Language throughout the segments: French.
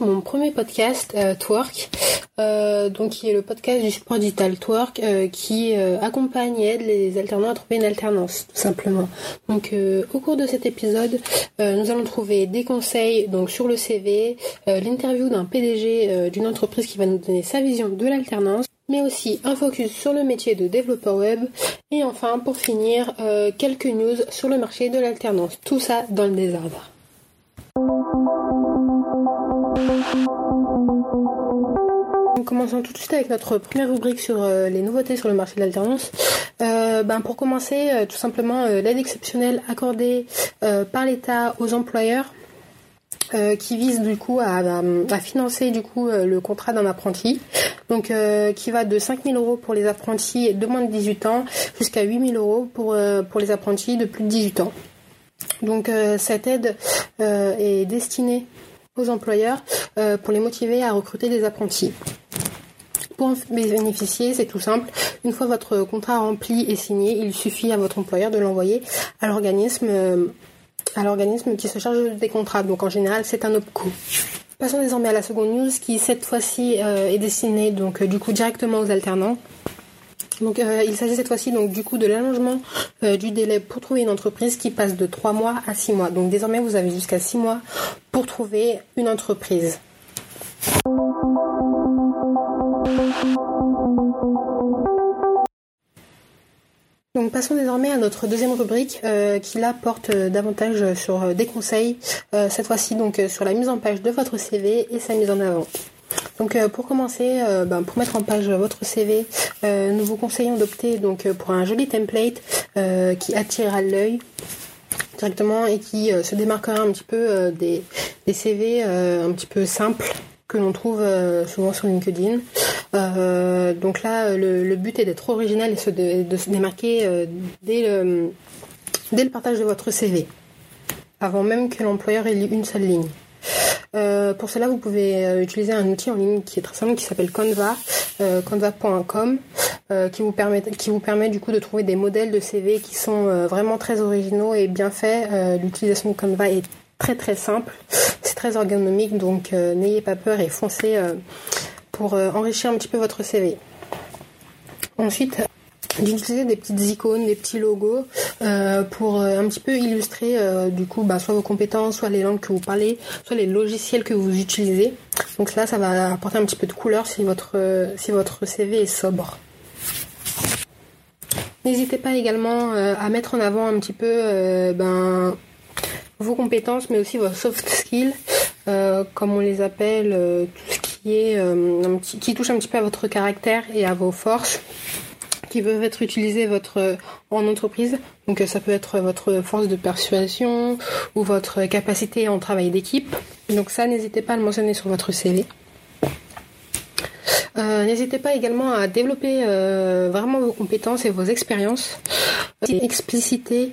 mon premier podcast euh, Twork, euh, donc qui est le podcast du support digital Twork euh, qui accompagne et aide les alternants à trouver une alternance tout simplement. Donc au cours de cet épisode, nous allons trouver des conseils donc sur le CV, l'interview d'un PDG d'une entreprise qui va nous donner sa vision de l'alternance mais aussi un focus sur le métier de développeur web et enfin pour finir quelques news sur le marché de l'alternance. Tout ça dans le désordre. Commençons tout de suite avec notre première rubrique sur euh, les nouveautés sur le marché de l'alternance. Euh, ben, pour commencer, euh, tout simplement l'aide exceptionnelle accordée par l'État aux employeurs qui vise du coup à, financer du coup le contrat d'un apprenti, donc qui va de 5000 euros pour les apprentis de moins de 18 ans jusqu'à 8000 euros pour pour les apprentis de plus de 18 ans. Donc cette aide est destinée aux employeurs pour les motiver à recruter des apprentis. Pour en bénéficier, c'est tout simple. Une fois votre contrat rempli et signé, il suffit à votre employeur de l'envoyer à l'organisme euh, à l'organisme qui se charge des contrats. Donc en général, c'est un OPCO. Passons désormais à la seconde news qui cette fois-ci euh, est destinée donc euh, du coup directement aux alternants. Donc il s'agit cette fois-ci donc du coup de l'allongement du délai pour trouver une entreprise qui passe de 3 mois à 6 mois. Donc désormais vous avez jusqu'à 6 mois pour trouver une entreprise. Donc passons désormais à notre deuxième rubrique euh, qui là porte euh, davantage sur euh, des conseils, cette fois-ci donc sur la mise en page de votre CV et sa mise en avant. Donc pour commencer, ben, pour mettre en page votre CV, nous vous conseillons d'opter donc pour un joli template qui attirera l'œil directement et qui se démarquera un petit peu des, CV un petit peu simples que l'on trouve souvent sur LinkedIn. Euh, donc là, le, but est d'être original et de, se démarquer euh, dès le partage de votre CV, avant même que l'employeur ait lu une seule ligne. Euh, pour cela, vous pouvez utiliser un outil en ligne qui est très simple, qui s'appelle Canva, canva.com, qui vous permet qui vous permet du coup de trouver des modèles de CV qui sont vraiment très originaux et bien faits. L'utilisation de Canva est très très simple, c'est très ergonomique, donc n'ayez pas peur et foncez pour euh, enrichir un petit peu votre CV. Ensuite, d'utiliser des petites icônes, des petits logos euh, pour euh, un petit peu illustrer du coup bah, soit vos compétences, soit les langues que vous parlez, soit les logiciels que vous utilisez. Donc là, ça va apporter un petit peu de couleur si votre, si votre CV est sobre. N'hésitez pas également à mettre en avant un petit peu ben, vos compétences, mais aussi vos soft skills, comme on les appelle, tout ce qui est euh, qui touche un petit peu à votre caractère et à vos forces qui peuvent être utilisées votre en entreprise. Donc ça peut être votre force de persuasion ou votre capacité en travail d'équipe. Donc ça, n'hésitez pas à le mentionner sur votre CV. Euh, n'hésitez pas également à développer euh, vraiment vos compétences et vos expériences. Expliciter,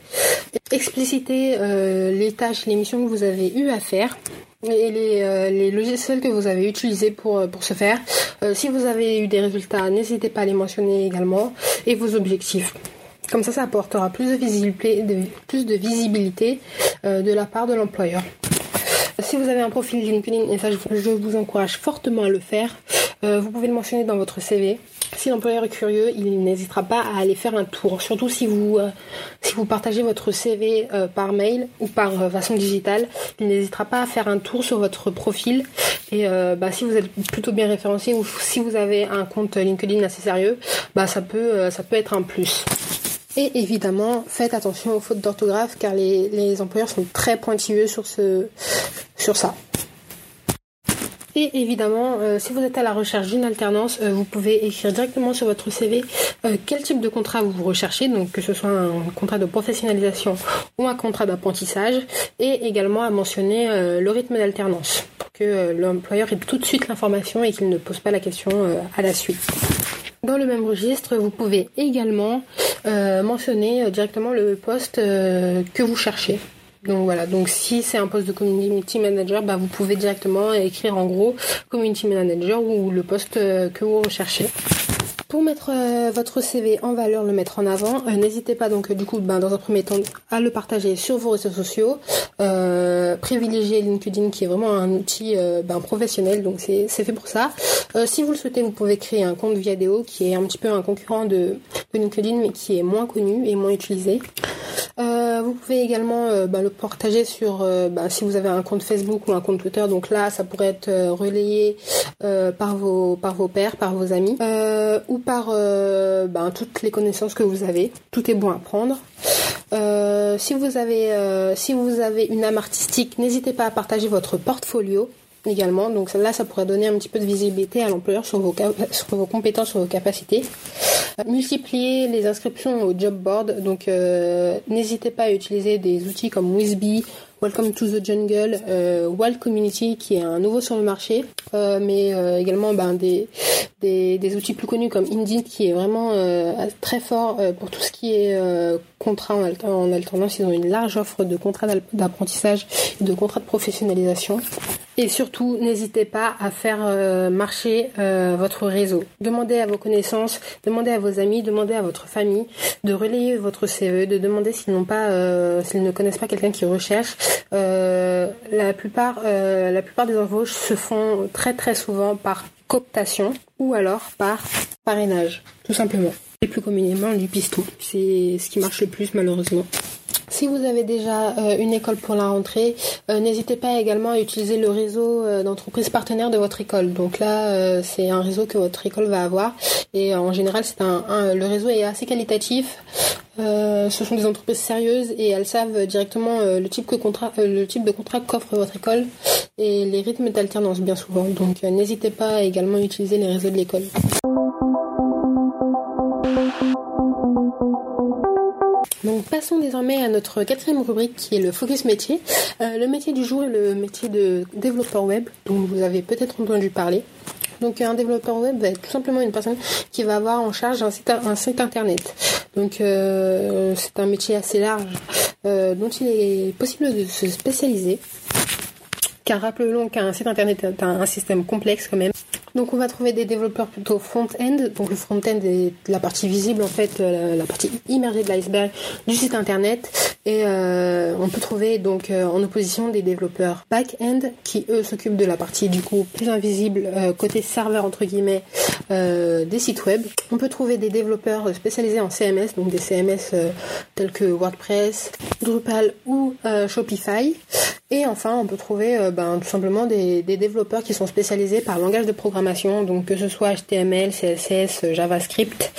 expliciter les tâches, les missions que vous avez eu à faire et les, euh, les, logiciels que vous avez utilisés pour, euh, pour ce faire. Euh, si vous avez eu des résultats, n'hésitez pas à les mentionner également et vos objectifs. Comme ça, ça apportera plus de visibilité, de, plus de, visibilité de la part de l'employeur. Si vous avez un profil LinkedIn, et ça je vous encourage fortement à le faire, vous pouvez le mentionner dans votre CV. Si l'employeur est curieux, il n'hésitera pas à aller faire un tour. Surtout si vous, euh, si vous partagez votre CV euh, par mail ou par euh, façon digitale, il n'hésitera pas à faire un tour sur votre profil. Et bah, si vous êtes plutôt bien référencé ou si vous avez un compte LinkedIn assez sérieux, bah, ça, peut, ça peut être un plus. Et évidemment, faites attention aux fautes d'orthographe car les, les employeurs sont très pointilleux sur, ce, sur ça. Et évidemment, euh, si vous êtes à la recherche d'une alternance, euh, vous pouvez écrire directement sur votre CV euh, quel type de contrat vous recherchez, donc que ce soit un contrat de professionnalisation ou un contrat d'apprentissage, et également à mentionner le rythme d'alternance pour que l'employeur ait tout de suite l'information et qu'il ne pose pas la question à la suite. Dans le même registre, vous pouvez également mentionner directement le poste que vous cherchez. Donc voilà, donc si c'est un poste de community manager, bah vous pouvez directement écrire en gros community manager ou le poste euh, que vous recherchez. Mettre euh, votre CV en valeur, le mettre en avant, euh, n'hésitez pas donc du coup ben, dans un premier temps à le partager sur vos réseaux sociaux, privilégier LinkedIn qui est vraiment un outil ben, professionnel, donc c'est fait pour ça. si vous le souhaitez, vous pouvez créer un compte Viadeo qui est un petit peu un concurrent de, LinkedIn mais qui est moins connu et moins utilisé. Euh, vous pouvez également euh, bah, le partager sur bah, si vous avez un compte Facebook ou un compte Twitter. Donc là, ça pourrait être relayé par vos par vos pairs, par vos amis ou par bah, toutes les connaissances que vous avez. Tout est bon à prendre. vous avez si vous avez une âme artistique, n'hésitez pas à partager votre portfolio également. Donc là, ça pourrait donner un petit peu de visibilité à l'employeur sur vos, sur vos compétences, sur vos capacités. Multiplier les inscriptions au job board. Donc euh, n'hésitez pas à utiliser des outils comme Wizbee, Welcome to the Jungle, euh, Wild Community qui est un nouveau sur le marché, euh, mais euh, également ben, des, outils plus connus comme Indeed qui est vraiment très fort pour tout ce qui est contrat en, en, alternance. Ils ont une large offre de contrats d'apprentissage et de contrats de professionnalisation. Et surtout, n'hésitez pas à faire marcher votre réseau. Demandez à vos connaissances, demandez à vos amis, demandez à votre famille de relayer votre CV, de demander s'ils n'ont pas, s'ils ne connaissent pas quelqu'un qui recherche euh, la plupart, euh, la plupart des embauches se font très très souvent par cooptation ou alors par parrainage, tout simplement. Et plus communément du pistou. C'est ce qui marche le plus malheureusement. Si vous avez déjà euh, une école pour la rentrée, euh, n'hésitez pas également à utiliser le réseau euh, d'entreprises partenaires de votre école. Donc là, c'est un réseau que votre école va avoir et en général, c'est un, le réseau est assez qualitatif. ce sont des entreprises sérieuses et elles savent directement le type que contrat, le type de contrat qu'offre votre école et les rythmes d'alternance bien souvent. Donc n'hésitez pas également à utiliser les réseaux de l'école. Désormais à notre quatrième rubrique qui est le focus métier. Euh, le métier du jour est le métier de développeur web dont vous avez peut-être entendu parler. Donc un développeur web va être tout simplement une personne qui va avoir en charge un site, un site internet. Donc euh, c'est un métier assez large euh, dont il est possible de se spécialiser. Car rappelons qu'un site internet est un système complexe quand même. Donc on va trouver des développeurs plutôt front-end. Donc le front-end est la partie visible en fait, euh, la partie immergée de l'iceberg du site internet. Et euh, on peut trouver donc euh, en opposition des développeurs back-end qui eux s'occupent de la partie du coup plus invisible côté serveur entre guillemets des sites web. On peut trouver des développeurs spécialisés en CMS, donc des CMS tels que WordPress, Drupal ou Shopify. Et enfin, on peut trouver ben, tout simplement des, développeurs qui sont spécialisés par langage de programmation donc que ce soit HTML, CSS, JavaScript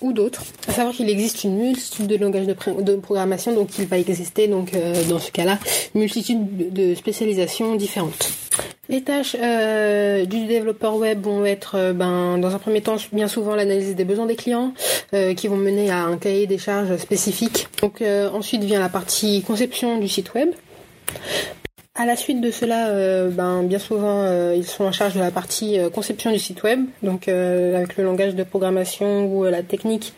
ou d'autres. À savoir qu'il existe une multitude de langages de, programmation, donc il va exister donc euh, dans ce cas-là une multitude de spécialisations différentes. Les tâches euh, du développeur web vont être, euh, ben, dans un premier temps, bien souvent l'analyse des besoins des clients, qui vont mener à un cahier des charges spécifique. Donc ensuite vient la partie conception du site web. À la suite de cela, euh, ben, bien souvent, euh, ils sont en charge de la partie euh, conception du site web, donc avec le langage de programmation ou la technique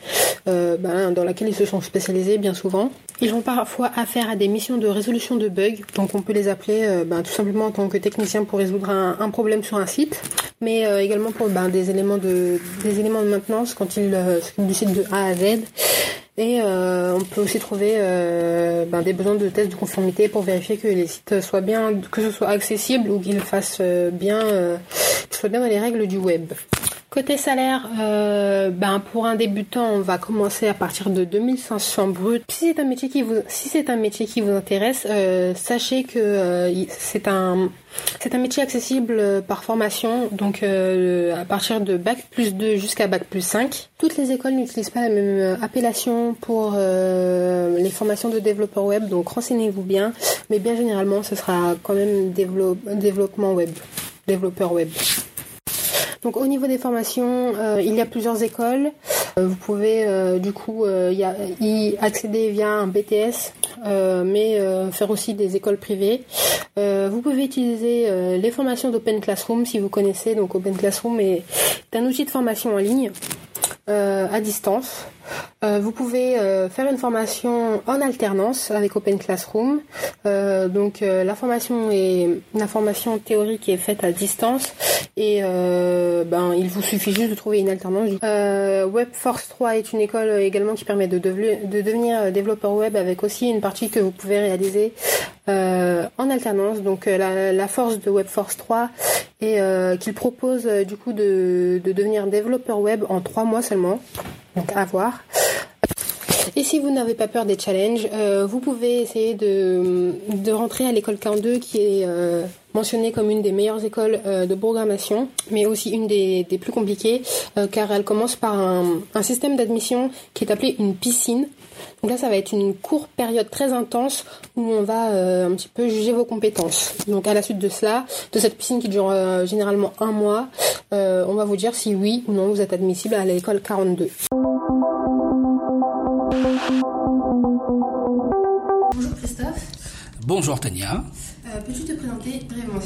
ben, dans laquelle ils se sont spécialisés bien souvent. Ils ont parfois affaire à des missions de résolution de bugs, donc on peut les appeler ben, tout simplement en tant que technicien pour résoudre un, problème sur un site, mais également pour des éléments de des éléments de maintenance quand ils s'occupent du site de A à Z. Et euh, on peut aussi trouver euh, ben, des besoins de tests de conformité pour vérifier que les sites soient bien, que ce soit accessible ou qu'ils fassent euh, bien, qu'ils soient bien dans les règles du web. Côté salaire, euh, ben pour un débutant, on va commencer à partir de 2500 brut. Si c'est un métier qui vous, si c'est un métier qui vous intéresse, euh, sachez que euh, c'est un, c'est un métier accessible par formation, donc à partir de bac plus 2 jusqu'à bac plus 5. Toutes les écoles n'utilisent pas la même appellation pour les formations de développeur web, donc renseignez-vous bien. Mais bien généralement, ce sera quand même développement web, développeur web. Donc au niveau des formations, euh, il y a plusieurs écoles. Euh, vous pouvez euh, du coup y, accéder via un BTS, mais faire aussi des écoles privées. vous pouvez utiliser les formations d'Open Classroom si vous connaissez. Donc Open Classroom est un outil de formation en ligne à distance Euh, vous pouvez euh, faire une formation en alternance avec Open Classroom. Euh, donc la formation est une formation théorique est faite à distance et ben il vous suffit juste de trouver une alternance. Webforce 3 est une école également qui permet de, de devenir développeur web avec aussi une partie que vous pouvez réaliser en alternance. Donc la, force de Webforce 3 est qu'il propose du coup de, de devenir développeur web en trois mois seulement. Donc à voir. Et si vous n'avez pas peur des challenges, euh, vous pouvez essayer de, de rentrer à l'école 42 qui est euh, mentionnée comme une des meilleures écoles euh, de programmation, mais aussi une des, des plus compliquées, car elle commence par un, un système d'admission qui est appelé une piscine. Donc là, ça va être une courte période très intense où on va un petit peu juger vos compétences. Donc à la suite de cela, de cette piscine qui dure généralement un mois, on va vous dire si oui ou non vous êtes admissible à l'école 42. Bonjour Christophe. Bonjour Tania. Euh, peux-tu te présenter brièvement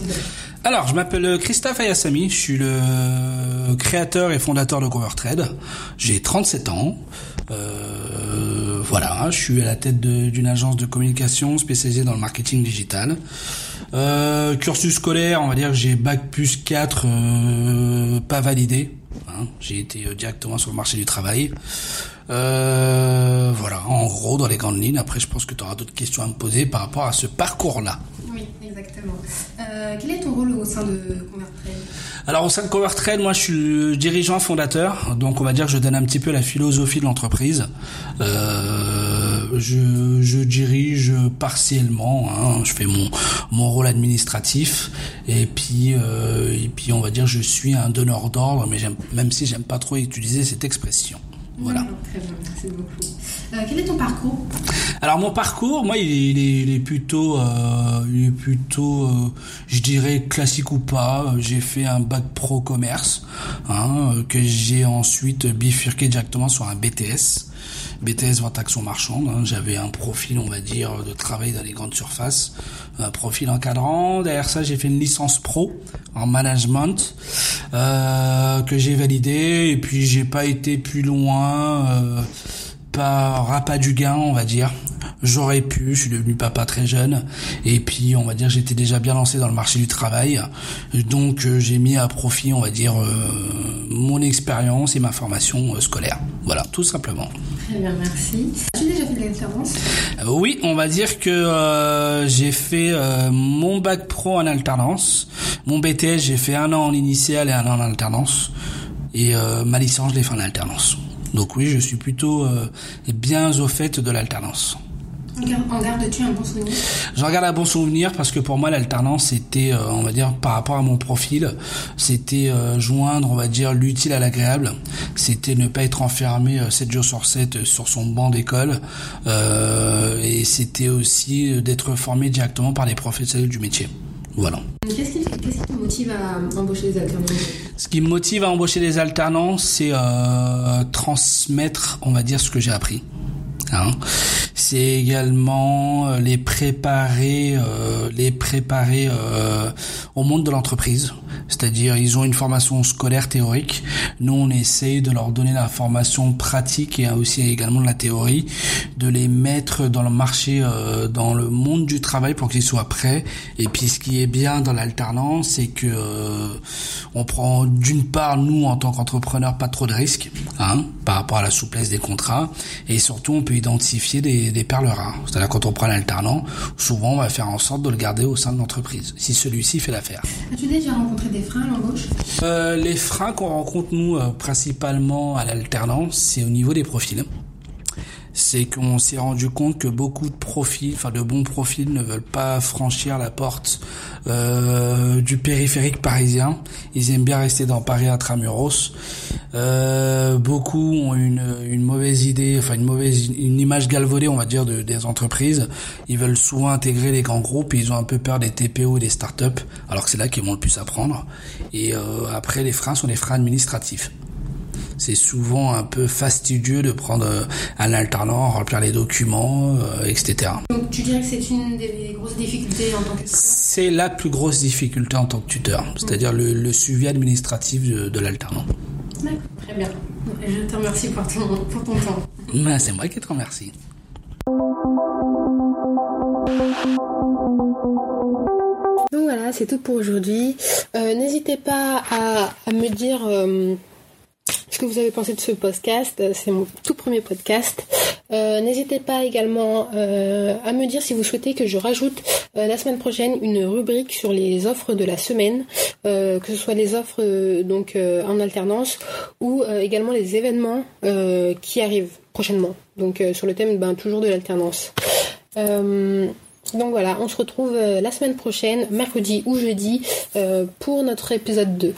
Alors, je m'appelle Christophe Ayassami, je suis le créateur et fondateur de GoverTrade. J'ai 37 ans. Euh, voilà, je suis à la tête d'une agence de communication spécialisée dans le marketing digital. Euh, cursus scolaire, on va dire que j'ai bac plus 4 pas validé. Hein. j'ai été directement sur le marché du travail. Euh, gros, dans les grandes lignes. Après, je pense que tu auras d'autres questions à me poser par rapport à ce parcours-là. Oui, exactement. Euh, quel est ton rôle au sein de ConvertTrade Alors, au sein de ConvertTrade, moi, je suis le dirigeant fondateur. Donc, on va dire que je donne un petit peu la philosophie de l'entreprise. Euh, je, je, dirige partiellement. Hein, je fais mon, mon rôle administratif. Et puis, euh, et puis, on va dire, je suis un donneur d'ordre, mais même si j'aime pas trop utiliser cette expression. Voilà. très bien, merci beaucoup. Euh, quel est ton parcours Alors mon parcours, moi, il est, plutôt, euh, il est plutôt, euh, je dirais classique ou pas. J'ai fait un bac pro commerce, hein, que j'ai ensuite bifurqué directement sur un BTS. BTS vente action marchande. Hein. J'avais un profil, on va dire, de travail dans les grandes surfaces, un profil encadrant. Derrière ça, j'ai fait une licence pro en management euh, que j'ai validé et puis j'ai pas été plus loin. Euh, par rappât du gain, on va dire. J'aurais pu, je suis devenu papa très jeune, et puis on va dire j'étais déjà bien lancé dans le marché du travail, donc euh, j'ai mis à profit, on va dire, mon expérience et ma formation scolaire. Voilà, tout simplement. Très bien, merci. As-tu déjà fait de l'alternance? Euh, Oui, on va dire que euh, j'ai fait euh, mon bac pro en alternance. Mon BTS, j'ai fait un an en initial et un an en alternance. Et ma licence, je l'ai fait en alternance. Donc oui, je suis plutôt bien au fait de l'alternance. En gardes-tu un bon souvenir? J'en garde un bon souvenir parce que pour moi l'alternance c'était, euh, on va dire, par rapport à mon profil, c'était euh, joindre, on va dire, l'utile à l'agréable. C'était ne pas être enfermé 7 euh, jours sur 7 sur son banc d'école. et c'était aussi d'être formé directement par les professionnels du métier. Voilà. Qu'est-ce qui, te motive à embaucher des alternants Ce qui me motive à embaucher des alternants, c'est transmettre, on va dire, ce que j'ai appris. Hein. C'est également euh, les préparer, euh, les préparer euh, au monde de l'entreprise. C'est-à-dire, ils ont une formation scolaire théorique. Nous, on essaye de leur donner la formation pratique et aussi également de la théorie, de les mettre dans le marché, dans le monde du travail pour qu'ils soient prêts. Et puis, ce qui est bien dans l'alternance, c'est que on prend d'une part nous en tant qu'entrepreneurs pas trop de risques, hein, par rapport à la souplesse des contrats, et surtout on peut identifier des, des perles rares. C'est-à-dire quand on prend l'alternant, souvent on va faire en sorte de le garder au sein de l'entreprise, si celui-ci fait l'affaire. Des freins à l'embauche? Euh, Les freins qu'on rencontre nous euh, principalement à l'alternance, c'est au niveau des profils c'est qu'on s'est rendu compte que beaucoup de profils, enfin de bons profils, ne veulent pas franchir la porte euh, du périphérique parisien. Ils aiment bien rester dans Paris intramuros. Euh, beaucoup ont une, mauvaise idée, enfin une mauvaise, une image galvaudée, on va dire, de, des entreprises. Ils veulent souvent intégrer les grands groupes et ils ont un peu peur des TPO, des startups, alors que c'est là qu'ils vont le plus apprendre. Et euh, après, les freins sont les freins administratifs c'est souvent un peu fastidieux de prendre euh, un alternant, remplir les documents, euh, etc. Donc tu dirais que c'est une des grosses difficultés en tant que tuteur? C'est la plus grosse difficulté en tant que tuteur, c'est-à-dire le, suivi administratif de, l'alternant. D'accord, très bien. Je te remercie pour ton, pour ton temps. Ben, c'est moi qui te remercie. Donc voilà, c'est tout pour aujourd'hui. Euh, N'hésitez pas à, à, me dire euh, ce que vous avez pensé de ce podcast. C'est mon tout premier podcast. Euh, N'hésitez pas également euh, à me dire si vous souhaitez que je rajoute euh, la semaine prochaine une rubrique sur les offres de la semaine, que ce soit les offres donc en alternance ou également les événements qui arrivent prochainement. Donc sur le thème ben, toujours de l'alternance. donc voilà, on se retrouve la semaine prochaine, mercredi ou jeudi, pour notre épisode 2.